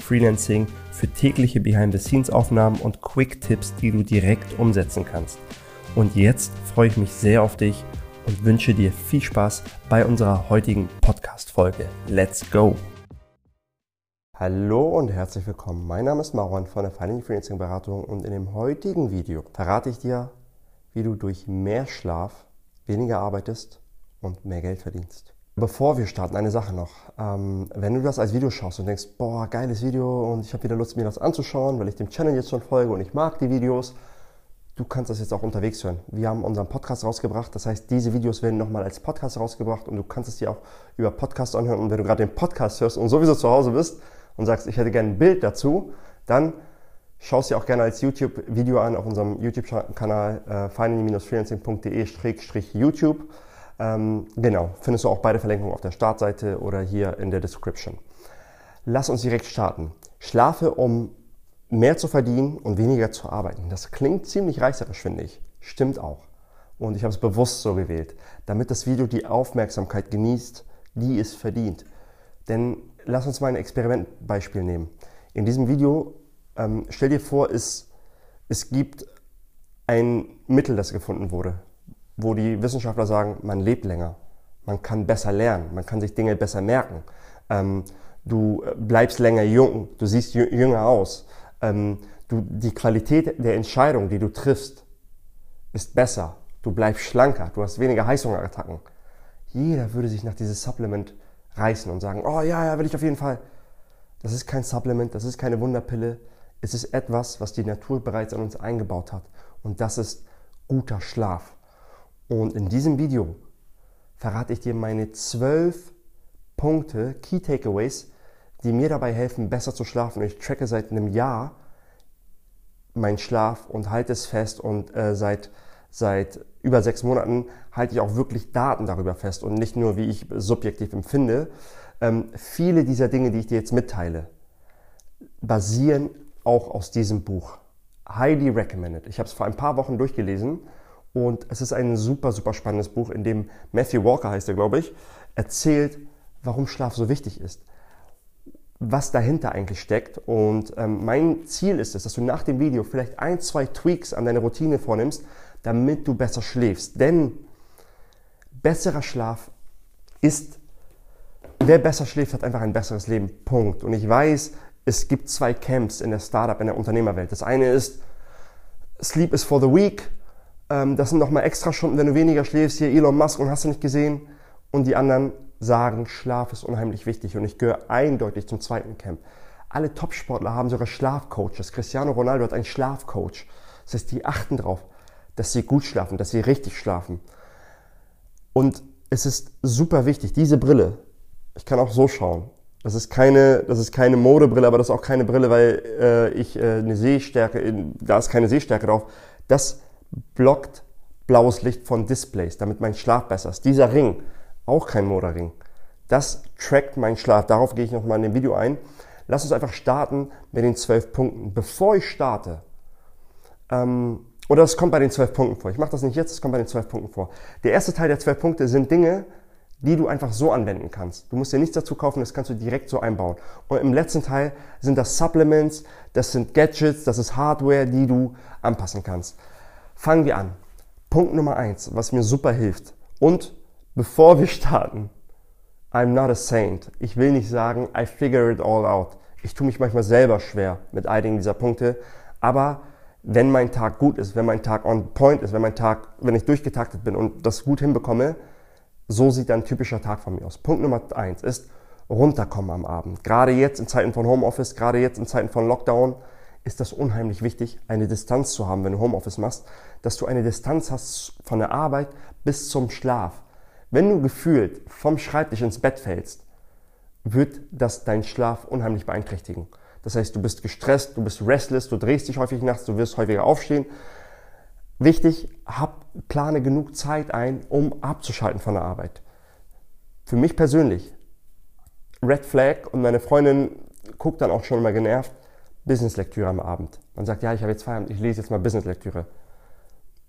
für tägliche Behind-the-Scenes-Aufnahmen und Quick-Tipps, die du direkt umsetzen kannst. Und jetzt freue ich mich sehr auf dich und wünsche dir viel Spaß bei unserer heutigen Podcast-Folge. Let's go! Hallo und herzlich willkommen. Mein Name ist Mauern von der Finally Freelancing Beratung und in dem heutigen Video verrate ich dir, wie du durch mehr Schlaf weniger arbeitest und mehr Geld verdienst. Bevor wir starten, eine Sache noch. Ähm, wenn du das als Video schaust und denkst, boah, geiles Video und ich habe wieder Lust, mir das anzuschauen, weil ich dem Channel jetzt schon folge und ich mag die Videos, du kannst das jetzt auch unterwegs hören. Wir haben unseren Podcast rausgebracht, das heißt, diese Videos werden nochmal als Podcast rausgebracht und du kannst es dir auch über Podcast anhören. Und wenn du gerade den Podcast hörst und sowieso zu Hause bist und sagst, ich hätte gerne ein Bild dazu, dann schau es dir auch gerne als YouTube-Video an auf unserem YouTube-Kanal äh, finally-freelancing.de-youtube. Ähm, genau, findest du auch beide Verlinkungen auf der Startseite oder hier in der Description. Lass uns direkt starten. Schlafe, um mehr zu verdienen und weniger zu arbeiten. Das klingt ziemlich reißerisch, finde ich. Stimmt auch. Und ich habe es bewusst so gewählt, damit das Video die Aufmerksamkeit genießt, die es verdient. Denn lass uns mal ein Experimentbeispiel nehmen. In diesem Video ähm, stell dir vor, es, es gibt ein Mittel, das gefunden wurde wo die Wissenschaftler sagen, man lebt länger, man kann besser lernen, man kann sich Dinge besser merken, ähm, du bleibst länger jung, du siehst jünger aus, ähm, du, die Qualität der Entscheidung, die du triffst, ist besser, du bleibst schlanker, du hast weniger Heißhungerattacken. Jeder würde sich nach dieses Supplement reißen und sagen, oh ja, ja, will ich auf jeden Fall. Das ist kein Supplement, das ist keine Wunderpille, es ist etwas, was die Natur bereits an uns eingebaut hat. Und das ist guter Schlaf. Und in diesem Video verrate ich dir meine zwölf Punkte, Key Takeaways, die mir dabei helfen, besser zu schlafen. Ich tracke seit einem Jahr meinen Schlaf und halte es fest und äh, seit, seit über sechs Monaten halte ich auch wirklich Daten darüber fest und nicht nur, wie ich subjektiv empfinde. Ähm, viele dieser Dinge, die ich dir jetzt mitteile, basieren auch aus diesem Buch. Highly recommended. Ich habe es vor ein paar Wochen durchgelesen und es ist ein super, super spannendes Buch, in dem Matthew Walker heißt er, glaube ich, erzählt, warum Schlaf so wichtig ist. Was dahinter eigentlich steckt. Und ähm, mein Ziel ist es, dass du nach dem Video vielleicht ein, zwei Tweaks an deine Routine vornimmst, damit du besser schläfst. Denn besserer Schlaf ist, wer besser schläft, hat einfach ein besseres Leben. Punkt. Und ich weiß, es gibt zwei Camps in der Startup, in der Unternehmerwelt. Das eine ist, Sleep is for the weak ähm, das sind nochmal extra Stunden, wenn du weniger schläfst, hier Elon Musk und hast du nicht gesehen. Und die anderen sagen, Schlaf ist unheimlich wichtig und ich gehöre eindeutig zum zweiten Camp. Alle Topsportler haben sogar Schlafcoaches. Cristiano Ronaldo hat einen Schlafcoach. Das heißt, die achten darauf, dass sie gut schlafen, dass sie richtig schlafen. Und es ist super wichtig, diese Brille, ich kann auch so schauen. Das ist keine, das ist keine Modebrille, aber das ist auch keine Brille, weil äh, ich äh, eine Sehstärke, da ist keine Sehstärke drauf. Das blockt blaues Licht von Displays, damit mein Schlaf besser ist. Dieser Ring, auch kein Motorring, das trackt meinen Schlaf. Darauf gehe ich nochmal in dem Video ein. Lass uns einfach starten mit den zwölf Punkten. Bevor ich starte, ähm, oder es kommt bei den zwölf Punkten vor. Ich mache das nicht jetzt, es kommt bei den zwölf Punkten vor. Der erste Teil der zwölf Punkte sind Dinge, die du einfach so anwenden kannst. Du musst dir nichts dazu kaufen, das kannst du direkt so einbauen. Und im letzten Teil sind das Supplements, das sind Gadgets, das ist Hardware, die du anpassen kannst. Fangen wir an. Punkt Nummer eins, was mir super hilft. Und bevor wir starten, I'm not a saint. Ich will nicht sagen, I figure it all out. Ich tue mich manchmal selber schwer mit einigen dieser Punkte. Aber wenn mein Tag gut ist, wenn mein Tag on point ist, wenn mein Tag, wenn ich durchgetaktet bin und das gut hinbekomme, so sieht ein typischer Tag von mir aus. Punkt Nummer eins ist runterkommen am Abend. Gerade jetzt in Zeiten von Homeoffice, gerade jetzt in Zeiten von Lockdown, ist das unheimlich wichtig, eine Distanz zu haben, wenn du Homeoffice machst, dass du eine Distanz hast von der Arbeit bis zum Schlaf. Wenn du gefühlt vom Schreibtisch ins Bett fällst, wird das deinen Schlaf unheimlich beeinträchtigen. Das heißt, du bist gestresst, du bist restless, du drehst dich häufig nachts, du wirst häufiger aufstehen. Wichtig, hab, plane genug Zeit ein, um abzuschalten von der Arbeit. Für mich persönlich, Red Flag und meine Freundin guckt dann auch schon mal genervt, Business-Lektüre am Abend. Man sagt, ja, ich habe jetzt Feierabend, ich lese jetzt mal Business-Lektüre.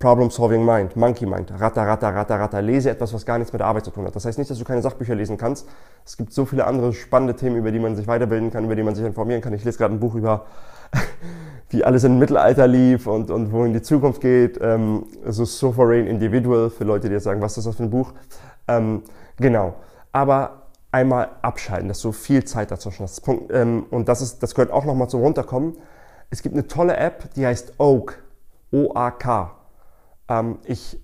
Problem-Solving Mind, Monkey Mind, ratter, ratter, ratter, ratter. Lese etwas, was gar nichts mit der Arbeit zu tun hat. Das heißt nicht, dass du keine Sachbücher lesen kannst. Es gibt so viele andere spannende Themen, über die man sich weiterbilden kann, über die man sich informieren kann. Ich lese gerade ein Buch über, wie alles im Mittelalter lief und, und wohin die Zukunft geht. Ähm, so Sovereign Individual, für Leute, die jetzt sagen, was ist das für ein Buch? Ähm, genau. Aber einmal abschalten, dass du viel Zeit dazwischen hast. Punkt, ähm, und das, ist, das gehört auch nochmal zum Runterkommen. Es gibt eine tolle App, die heißt Oak. O-A-K. Ähm, ich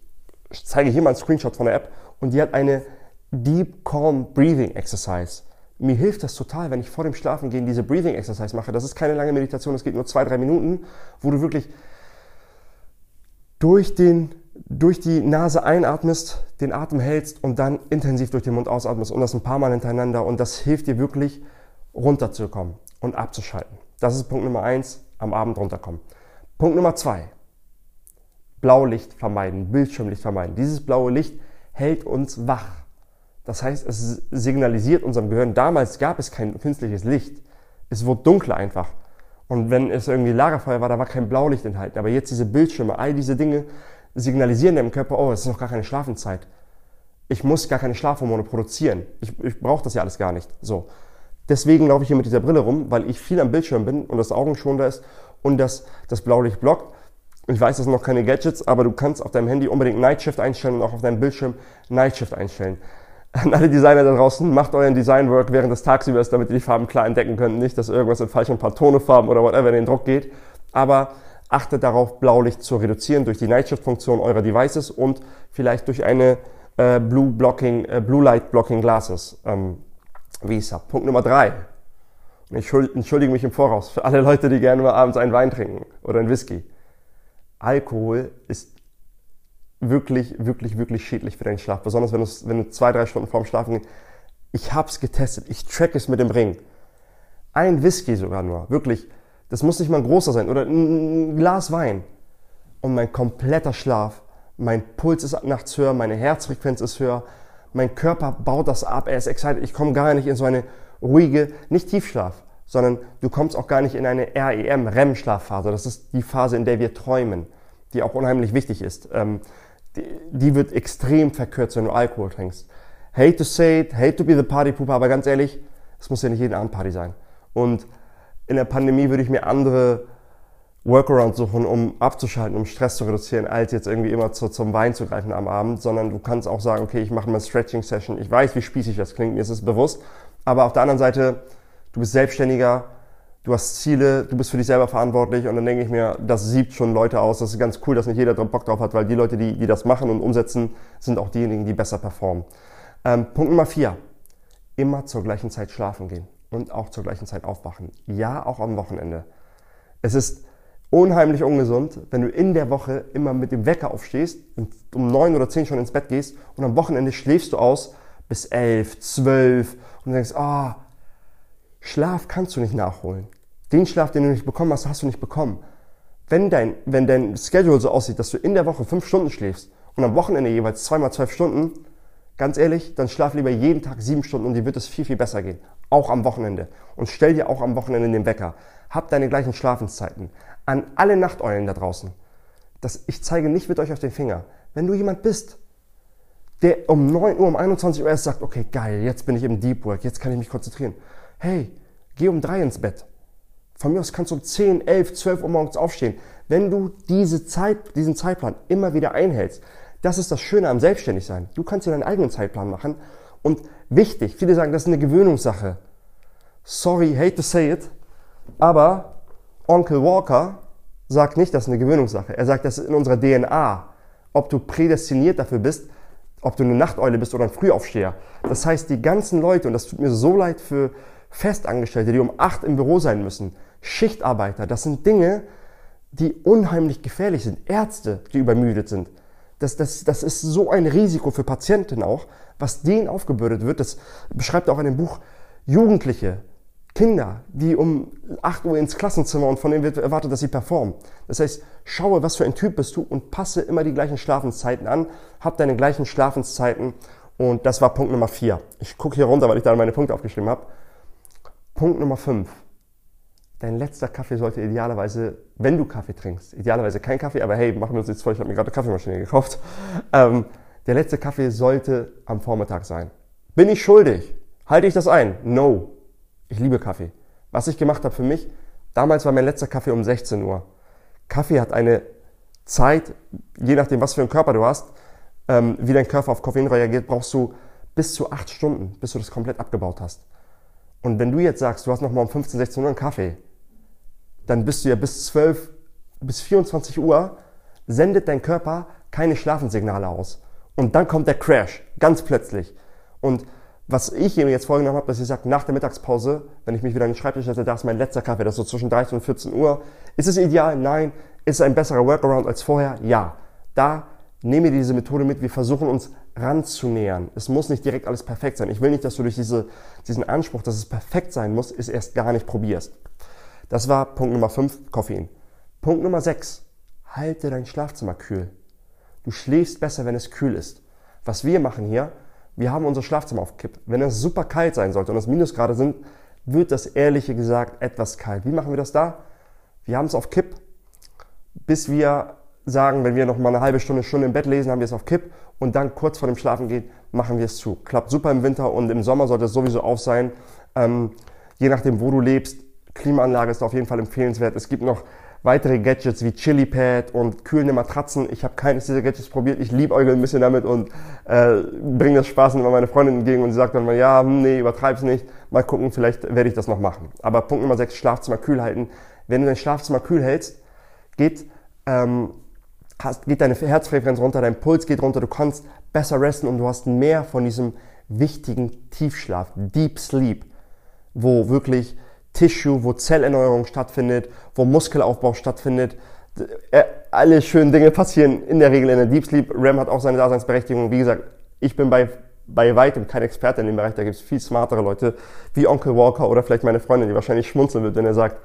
zeige hier mal einen Screenshot von der App und die hat eine Deep Calm Breathing Exercise. Mir hilft das total, wenn ich vor dem Schlafengehen diese Breathing Exercise mache. Das ist keine lange Meditation, es geht nur zwei, drei Minuten, wo du wirklich durch, den, durch die Nase einatmest, den Atem hältst und dann intensiv durch den Mund ausatmest und das ein paar Mal hintereinander. Und das hilft dir wirklich runterzukommen und abzuschalten. Das ist Punkt Nummer eins, am Abend runterkommen. Punkt Nummer zwei, Blaulicht vermeiden, Bildschirmlicht vermeiden. Dieses blaue Licht hält uns wach. Das heißt, es signalisiert unserem Gehirn, damals gab es kein künstliches Licht. Es wurde dunkler einfach. Und wenn es irgendwie Lagerfeuer war, da war kein Blaulicht enthalten. Aber jetzt diese Bildschirme, all diese Dinge signalisieren dem Körper, oh, es ist noch gar keine Schlafenszeit. Ich muss gar keine Schlafhormone produzieren. Ich, ich brauche das ja alles gar nicht. So. Deswegen laufe ich hier mit dieser Brille rum, weil ich viel am Bildschirm bin und das Augenschonender ist und das, das Blaulicht blockt. Ich weiß, das sind noch keine Gadgets, aber du kannst auf deinem Handy unbedingt Night Shift einstellen und auch auf deinem Bildschirm Night Shift einstellen. An alle Designer da draußen, macht euren Designwork während des Tagsübers, damit ihr die Farben klar entdecken könnt. Nicht, dass irgendwas in falschen Pantone-Farben oder whatever in den Druck geht. Aber achtet darauf, Blaulicht zu reduzieren durch die Night Shift-Funktion eurer Devices und vielleicht durch eine äh, Blue, Blocking, äh, Blue Light Blocking Glasses. Ähm, ist das? Punkt Nummer drei. Ich entschuldige mich im Voraus für alle Leute, die gerne mal abends einen Wein trinken oder einen Whisky. Alkohol ist wirklich, wirklich, wirklich schädlich für deinen Schlaf. Besonders wenn, wenn du zwei, drei Stunden vorm Schlafen gehst. Ich habe es getestet. Ich track es mit dem Ring. Ein Whisky sogar nur. Wirklich. Das muss nicht mal ein großer sein. Oder ein Glas Wein. Und mein kompletter Schlaf. Mein Puls ist nachts höher. Meine Herzfrequenz ist höher. Mein Körper baut das ab. Er ist excited. Ich komme gar nicht in so eine ruhige, nicht Tiefschlaf, sondern du kommst auch gar nicht in eine REM, REM-Schlafphase. Das ist die Phase, in der wir träumen, die auch unheimlich wichtig ist. Ähm, die, die, wird extrem verkürzt, wenn du Alkohol trinkst. Hate to say it, hate to be the party pooper, aber ganz ehrlich, es muss ja nicht jeden Abend Party sein. Und in der Pandemie würde ich mir andere Workarounds suchen, um abzuschalten, um Stress zu reduzieren, als jetzt irgendwie immer zu, zum Wein zu greifen am Abend, sondern du kannst auch sagen, okay, ich mache mal eine Stretching-Session. Ich weiß, wie spießig das klingt, mir ist es bewusst, aber auf der anderen Seite du bist Selbstständiger, du hast Ziele, du bist für dich selber verantwortlich und dann denke ich mir, das sieht schon Leute aus. Das ist ganz cool, dass nicht jeder Bock drauf hat, weil die Leute, die, die das machen und umsetzen, sind auch diejenigen, die besser performen. Ähm, Punkt Nummer vier. Immer zur gleichen Zeit schlafen gehen und auch zur gleichen Zeit aufwachen. Ja, auch am Wochenende. Es ist unheimlich ungesund, wenn du in der Woche immer mit dem Wecker aufstehst um neun oder zehn schon ins Bett gehst und am Wochenende schläfst du aus bis elf, zwölf und denkst, ah, oh, Schlaf kannst du nicht nachholen. Den Schlaf, den du nicht bekommen hast, hast du nicht bekommen. Wenn dein, wenn dein Schedule so aussieht, dass du in der Woche fünf Stunden schläfst und am Wochenende jeweils zweimal zwölf Stunden, ganz ehrlich, dann schlaf lieber jeden Tag sieben Stunden und dir wird es viel, viel besser gehen. Auch am Wochenende. Und stell dir auch am Wochenende den Wecker. Hab deine gleichen Schlafenszeiten. An alle Nachteulen da draußen. Das, ich zeige nicht mit euch auf den Finger. Wenn du jemand bist, der um 9 Uhr, um 21 Uhr erst sagt, okay, geil, jetzt bin ich im Deep Work, jetzt kann ich mich konzentrieren hey, geh um drei ins Bett. Von mir aus kannst du um 10, 11, 12 Uhr morgens aufstehen. Wenn du diese Zeit, diesen Zeitplan immer wieder einhältst, das ist das Schöne am Selbstständigsein. Du kannst dir deinen eigenen Zeitplan machen. Und wichtig, viele sagen, das ist eine Gewöhnungssache. Sorry, hate to say it, aber Onkel Walker sagt nicht, das ist eine Gewöhnungssache. Er sagt, das ist in unserer DNA. Ob du prädestiniert dafür bist, ob du eine Nachteule bist oder ein Frühaufsteher. Das heißt, die ganzen Leute, und das tut mir so leid für Festangestellte, die um acht im Büro sein müssen, Schichtarbeiter, das sind Dinge, die unheimlich gefährlich sind. Ärzte, die übermüdet sind. Das, das, das ist so ein Risiko für Patienten auch, was denen aufgebürdet wird. Das beschreibt auch in dem Buch Jugendliche, Kinder, die um 8 Uhr ins Klassenzimmer und von denen wird erwartet, dass sie performen. Das heißt, schaue, was für ein Typ bist du und passe immer die gleichen Schlafenszeiten an, hab deine gleichen Schlafenszeiten und das war Punkt Nummer 4. Ich gucke hier runter, weil ich da meine Punkte aufgeschrieben habe. Punkt Nummer 5. Dein letzter Kaffee sollte idealerweise, wenn du Kaffee trinkst, idealerweise kein Kaffee, aber hey, machen wir uns jetzt vor, ich habe mir gerade eine Kaffeemaschine gekauft. Ähm, der letzte Kaffee sollte am Vormittag sein. Bin ich schuldig? Halte ich das ein? No. Ich liebe Kaffee. Was ich gemacht habe für mich, damals war mein letzter Kaffee um 16 Uhr. Kaffee hat eine Zeit, je nachdem, was für einen Körper du hast, ähm, wie dein Körper auf Koffein reagiert, brauchst du bis zu acht Stunden, bis du das komplett abgebaut hast. Und wenn du jetzt sagst, du hast noch mal um 15, 16 Uhr einen Kaffee, dann bist du ja bis 12, bis 24 Uhr, sendet dein Körper keine Schlafensignale aus. Und dann kommt der Crash, ganz plötzlich. Und was ich mir jetzt vorgenommen habe, dass ich sage, nach der Mittagspause, wenn ich mich wieder in den Schreibtisch setze, da ist mein letzter Kaffee, das ist so zwischen 13 und 14 Uhr. Ist es ideal? Nein. Ist es ein besserer Workaround als vorher? Ja. Da nehme diese Methode mit. Wir versuchen uns ranzunähern. Es muss nicht direkt alles perfekt sein. Ich will nicht, dass du durch diese, diesen Anspruch, dass es perfekt sein muss, es erst gar nicht probierst. Das war Punkt Nummer 5, Koffein. Punkt Nummer 6, halte dein Schlafzimmer kühl. Du schläfst besser, wenn es kühl ist. Was wir machen hier, wir haben unser Schlafzimmer auf Kipp. Wenn es super kalt sein sollte und es Minusgrade sind, wird das ehrliche gesagt etwas kalt. Wie machen wir das da? Wir haben es auf Kipp, bis wir sagen, wenn wir noch mal eine halbe Stunde, Stunde im Bett lesen, haben wir es auf Kipp und dann kurz vor dem Schlafen gehen, machen wir es zu. Klappt super im Winter und im Sommer sollte es sowieso auf sein. Ähm, je nachdem, wo du lebst, Klimaanlage ist auf jeden Fall empfehlenswert. Es gibt noch weitere Gadgets wie Chili Pad und kühlende Matratzen. Ich habe keines dieser Gadgets probiert. Ich liebe ein bisschen damit und äh, bringe das Spaß immer meine Freundin entgegen und sie sagt dann mal, ja, hm, nee, übertreib's nicht. Mal gucken, vielleicht werde ich das noch machen. Aber Punkt Nummer 6, Schlafzimmer kühl halten. Wenn du dein Schlafzimmer kühl hältst, geht ähm, hast, geht deine Herzfrequenz runter, dein Puls geht runter, du kannst besser resten und du hast mehr von diesem wichtigen Tiefschlaf, Deep Sleep, wo wirklich Tissue, wo Zellerneuerung stattfindet, wo Muskelaufbau stattfindet. Äh, alle schönen Dinge passieren in der Regel in der Deep Sleep. REM hat auch seine Daseinsberechtigung. Wie gesagt, ich bin bei, bei weitem kein Experte in dem Bereich. Da gibt es viel smartere Leute wie Onkel Walker oder vielleicht meine Freundin, die wahrscheinlich schmunzeln wird, wenn er sagt,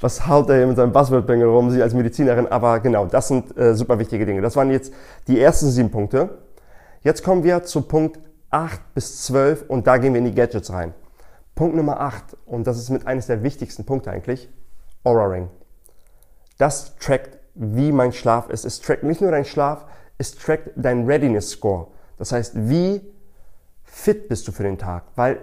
was haut er hier mit seinem Buzzword-Bänger rum, sie als Medizinerin, aber genau, das sind äh, super wichtige Dinge. Das waren jetzt die ersten sieben Punkte. Jetzt kommen wir zu Punkt 8 bis 12 und da gehen wir in die Gadgets rein. Punkt Nummer 8, und das ist mit eines der wichtigsten Punkte eigentlich, Aura Ring. Das trackt, wie mein Schlaf ist. Es trackt nicht nur deinen Schlaf, es trackt dein Readiness Score. Das heißt, wie fit bist du für den Tag? Weil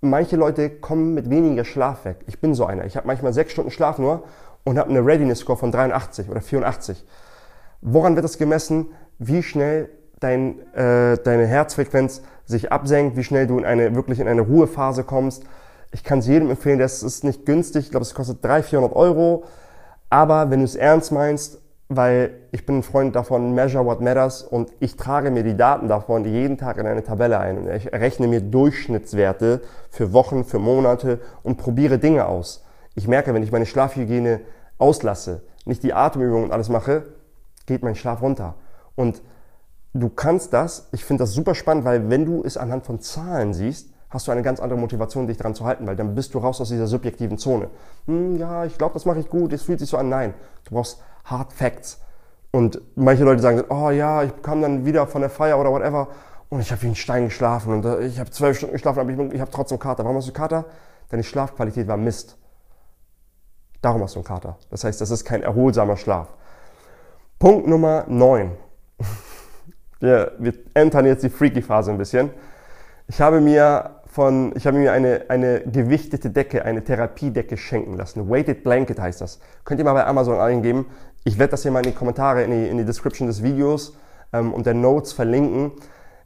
manche Leute kommen mit weniger Schlaf weg. Ich bin so einer. Ich habe manchmal sechs Stunden Schlaf nur und habe eine Readiness Score von 83 oder 84. Woran wird das gemessen? Wie schnell dein, äh, deine Herzfrequenz sich absenkt, wie schnell du in eine, wirklich in eine Ruhephase kommst. Ich kann es jedem empfehlen, das ist nicht günstig. Ich glaube, es kostet 300, 400 Euro. Aber wenn du es ernst meinst, weil ich bin ein Freund davon, measure what matters und ich trage mir die Daten davon jeden Tag in eine Tabelle ein und ich rechne mir Durchschnittswerte für Wochen, für Monate und probiere Dinge aus. Ich merke, wenn ich meine Schlafhygiene auslasse, nicht die Atemübungen und alles mache, geht mein Schlaf runter. Und du kannst das, ich finde das super spannend, weil wenn du es anhand von Zahlen siehst, hast du eine ganz andere Motivation, dich daran zu halten, weil dann bist du raus aus dieser subjektiven Zone. Hm, ja, ich glaube, das mache ich gut, es fühlt sich so an. Nein, du brauchst Hard Facts. Und manche Leute sagen, oh ja, ich kam dann wieder von der Feier oder whatever und ich habe wie ein Stein geschlafen und äh, ich habe zwölf Stunden geschlafen, aber ich, ich habe trotzdem Kater. Warum hast du Kater? Deine Schlafqualität war Mist. Darum hast du einen Kater. Das heißt, das ist kein erholsamer Schlaf. Punkt Nummer 9. Wir, wir entern jetzt die Freaky-Phase ein bisschen. Ich habe mir von, ich habe mir eine, eine gewichtete Decke, eine Therapiedecke schenken lassen. Weighted Blanket heißt das. Könnt ihr mal bei Amazon eingeben. Ich werde das hier mal in die Kommentare, in die, in die Description des Videos ähm, und der Notes verlinken.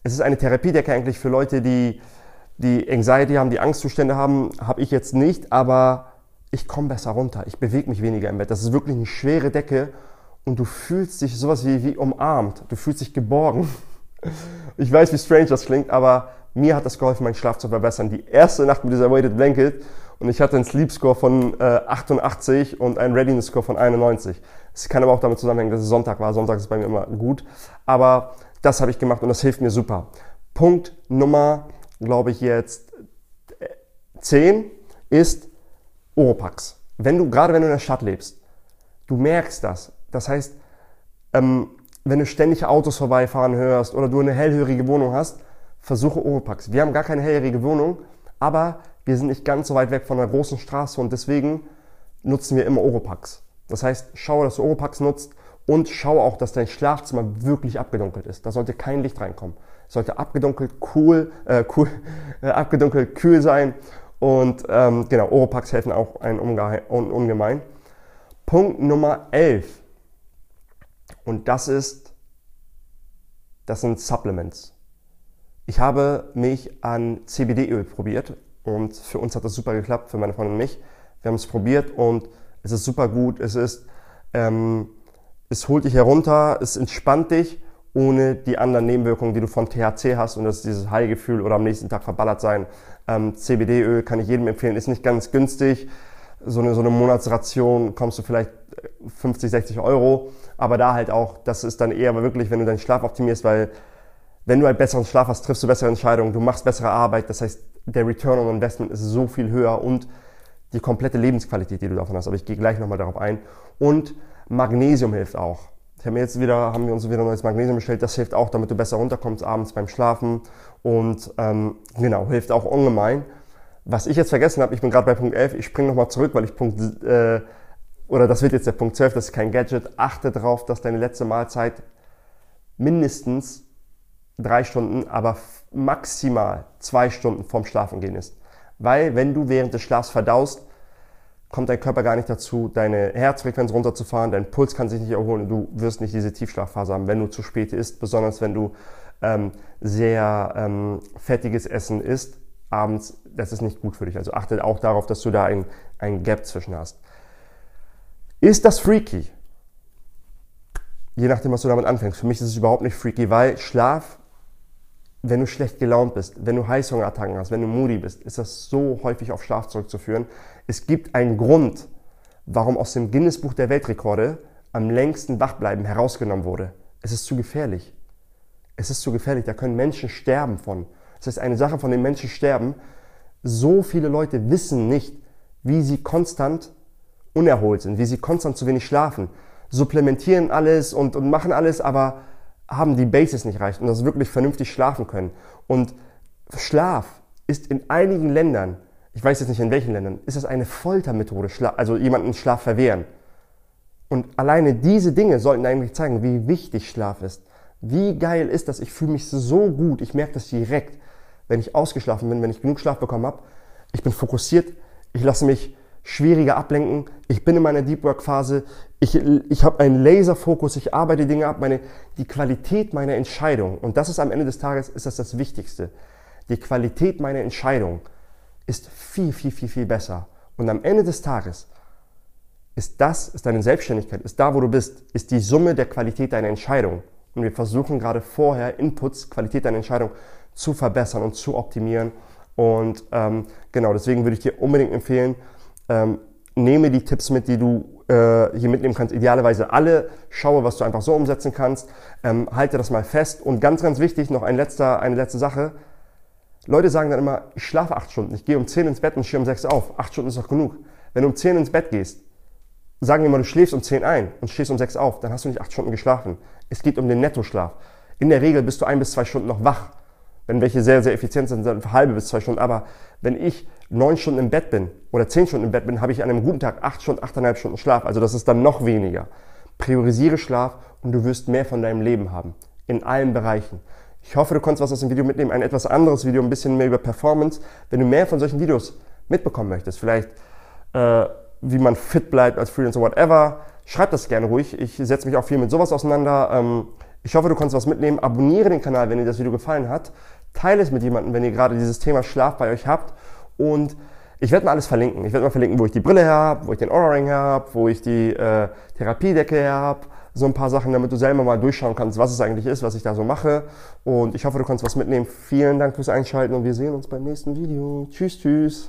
Es ist eine Therapiedecke eigentlich für Leute, die, die Anxiety haben, die Angstzustände haben. Habe ich jetzt nicht, aber ich komme besser runter. Ich bewege mich weniger im Bett. Das ist wirklich eine schwere Decke und du fühlst dich sowas wie, wie umarmt. Du fühlst dich geborgen. Ich weiß, wie strange das klingt, aber mir hat das geholfen, meinen Schlaf zu verbessern. Die erste Nacht mit dieser Weighted Blanket und ich hatte einen Sleep Score von äh, 88 und einen Readiness Score von 91. Es kann aber auch damit zusammenhängen, dass es Sonntag war. Sonntag ist bei mir immer gut. Aber das habe ich gemacht und das hilft mir super. Punkt Nummer, glaube ich, jetzt 10 äh, ist Oropax. Wenn du, gerade wenn du in der Stadt lebst, du merkst das. Das heißt, ähm, wenn du ständig Autos vorbeifahren hörst oder du eine hellhörige Wohnung hast, versuche Oropax. Wir haben gar keine hellhörige Wohnung, aber wir sind nicht ganz so weit weg von einer großen Straße und deswegen nutzen wir immer Oropax. Das heißt, schau, dass du Oropax nutzt und schau auch, dass dein Schlafzimmer wirklich abgedunkelt ist. Da sollte kein Licht reinkommen. Es sollte abgedunkelt, cool, äh, cool, äh, abgedunkelt, kühl sein. Und ähm, genau, Oropax helfen auch ein ungemein. Punkt Nummer 11. Und das ist, das sind Supplements. Ich habe mich an CBD-Öl probiert und für uns hat das super geklappt, für meine Freundin und mich. Wir haben es probiert und es ist super gut. Es ist, ähm, es holt dich herunter, es entspannt dich, ohne die anderen Nebenwirkungen, die du von THC hast und das ist dieses High-Gefühl oder am nächsten Tag verballert sein. Ähm, CBD-Öl kann ich jedem empfehlen, ist nicht ganz günstig. So eine, so eine Monatsration kommst du vielleicht 50, äh, 60 Euro, aber da halt auch, das ist dann eher wirklich, wenn du deinen Schlaf optimierst, weil wenn du einen besseren Schlaf hast, triffst du bessere Entscheidungen, du machst bessere Arbeit, das heißt, der Return on Investment ist so viel höher und die komplette Lebensqualität, die du davon hast. Aber ich gehe gleich nochmal darauf ein. Und Magnesium hilft auch. Ich habe mir jetzt wieder, haben wir uns wieder neues Magnesium bestellt. Das hilft auch, damit du besser runterkommst abends beim Schlafen. Und ähm, genau, hilft auch ungemein. Was ich jetzt vergessen habe, ich bin gerade bei Punkt 11, ich springe nochmal zurück, weil ich Punkt, äh, oder das wird jetzt der Punkt 12, das ist kein Gadget. Achte darauf, dass deine letzte Mahlzeit mindestens drei Stunden, aber maximal zwei Stunden vorm Schlafengehen ist. Weil wenn du während des Schlafs verdaust, kommt dein Körper gar nicht dazu, deine Herzfrequenz runterzufahren, dein Puls kann sich nicht erholen, du wirst nicht diese Tiefschlafphase haben, wenn du zu spät isst, besonders wenn du ähm, sehr ähm, fettiges Essen isst abends, das ist nicht gut für dich. Also achte auch darauf, dass du da ein, ein Gap zwischen hast. Ist das freaky? Je nachdem, was du damit anfängst. Für mich ist es überhaupt nicht freaky, weil Schlaf wenn du schlecht gelaunt bist, wenn du Heißhungerattacken hast, wenn du moody bist, ist das so häufig auf Schlaf zurückzuführen. Es gibt einen Grund, warum aus dem Guinness-Buch der Weltrekorde am längsten Wachbleiben herausgenommen wurde. Es ist zu gefährlich. Es ist zu gefährlich. Da können Menschen sterben von. Das heißt, eine Sache, von den Menschen sterben. So viele Leute wissen nicht, wie sie konstant unerholt sind, wie sie konstant zu wenig schlafen, supplementieren alles und, und machen alles, aber haben die Basis nicht reicht und das wirklich vernünftig schlafen können. Und Schlaf ist in einigen Ländern, ich weiß jetzt nicht in welchen Ländern, ist das eine Foltermethode, also jemanden Schlaf verwehren. Und alleine diese Dinge sollten eigentlich zeigen, wie wichtig Schlaf ist. Wie geil ist das? Ich fühle mich so gut. Ich merke das direkt, wenn ich ausgeschlafen bin, wenn ich genug Schlaf bekommen habe. Ich bin fokussiert. Ich lasse mich schwieriger ablenken. Ich bin in meiner Deep Work Phase. Ich, ich habe einen Laserfokus. Ich arbeite Dinge ab. Meine, die Qualität meiner Entscheidung. Und das ist am Ende des Tages ist das das Wichtigste. Die Qualität meiner Entscheidung ist viel, viel, viel, viel besser. Und am Ende des Tages ist das, ist deine Selbstständigkeit, ist da, wo du bist, ist die Summe der Qualität deiner Entscheidung. Und wir versuchen gerade vorher Inputs, Qualität deiner Entscheidung zu verbessern und zu optimieren. Und ähm, genau, deswegen würde ich dir unbedingt empfehlen, ähm, nehme die Tipps mit, die du äh, hier mitnehmen kannst. Idealerweise alle. Schaue, was du einfach so umsetzen kannst. Ähm, halte das mal fest. Und ganz, ganz wichtig, noch ein letzter, eine letzte Sache. Leute sagen dann immer, ich schlafe acht Stunden. Ich gehe um zehn ins Bett und stehe um sechs auf. Acht Stunden ist doch genug. Wenn du um zehn ins Bett gehst, sagen wir mal, du schläfst um zehn ein und stehst um sechs auf, dann hast du nicht acht Stunden geschlafen. Es geht um den Nettoschlaf. In der Regel bist du ein bis zwei Stunden noch wach. Wenn welche sehr, sehr effizient sind, dann halbe bis zwei Stunden. Aber wenn ich neun Stunden im Bett bin oder zehn Stunden im Bett bin, habe ich an einem guten Tag acht Stunden, achteinhalb Stunden Schlaf. Also das ist dann noch weniger. Priorisiere Schlaf und du wirst mehr von deinem Leben haben. In allen Bereichen. Ich hoffe, du konntest was aus dem Video mitnehmen. Ein etwas anderes Video, ein bisschen mehr über Performance. Wenn du mehr von solchen Videos mitbekommen möchtest, vielleicht äh, wie man fit bleibt als Freelancer, whatever, schreib das gerne ruhig. Ich setze mich auch viel mit sowas auseinander. Ähm, ich hoffe, du konntest was mitnehmen. Abonniere den Kanal, wenn dir das Video gefallen hat. Teile es mit jemandem, wenn ihr gerade dieses Thema Schlaf bei euch habt. Und ich werde mal alles verlinken. Ich werde mal verlinken, wo ich die Brille habe, wo ich den Aura Ring habe, wo ich die äh, Therapiedecke her habe. So ein paar Sachen, damit du selber mal durchschauen kannst, was es eigentlich ist, was ich da so mache. Und ich hoffe, du kannst was mitnehmen. Vielen Dank fürs Einschalten und wir sehen uns beim nächsten Video. Tschüss, tschüss.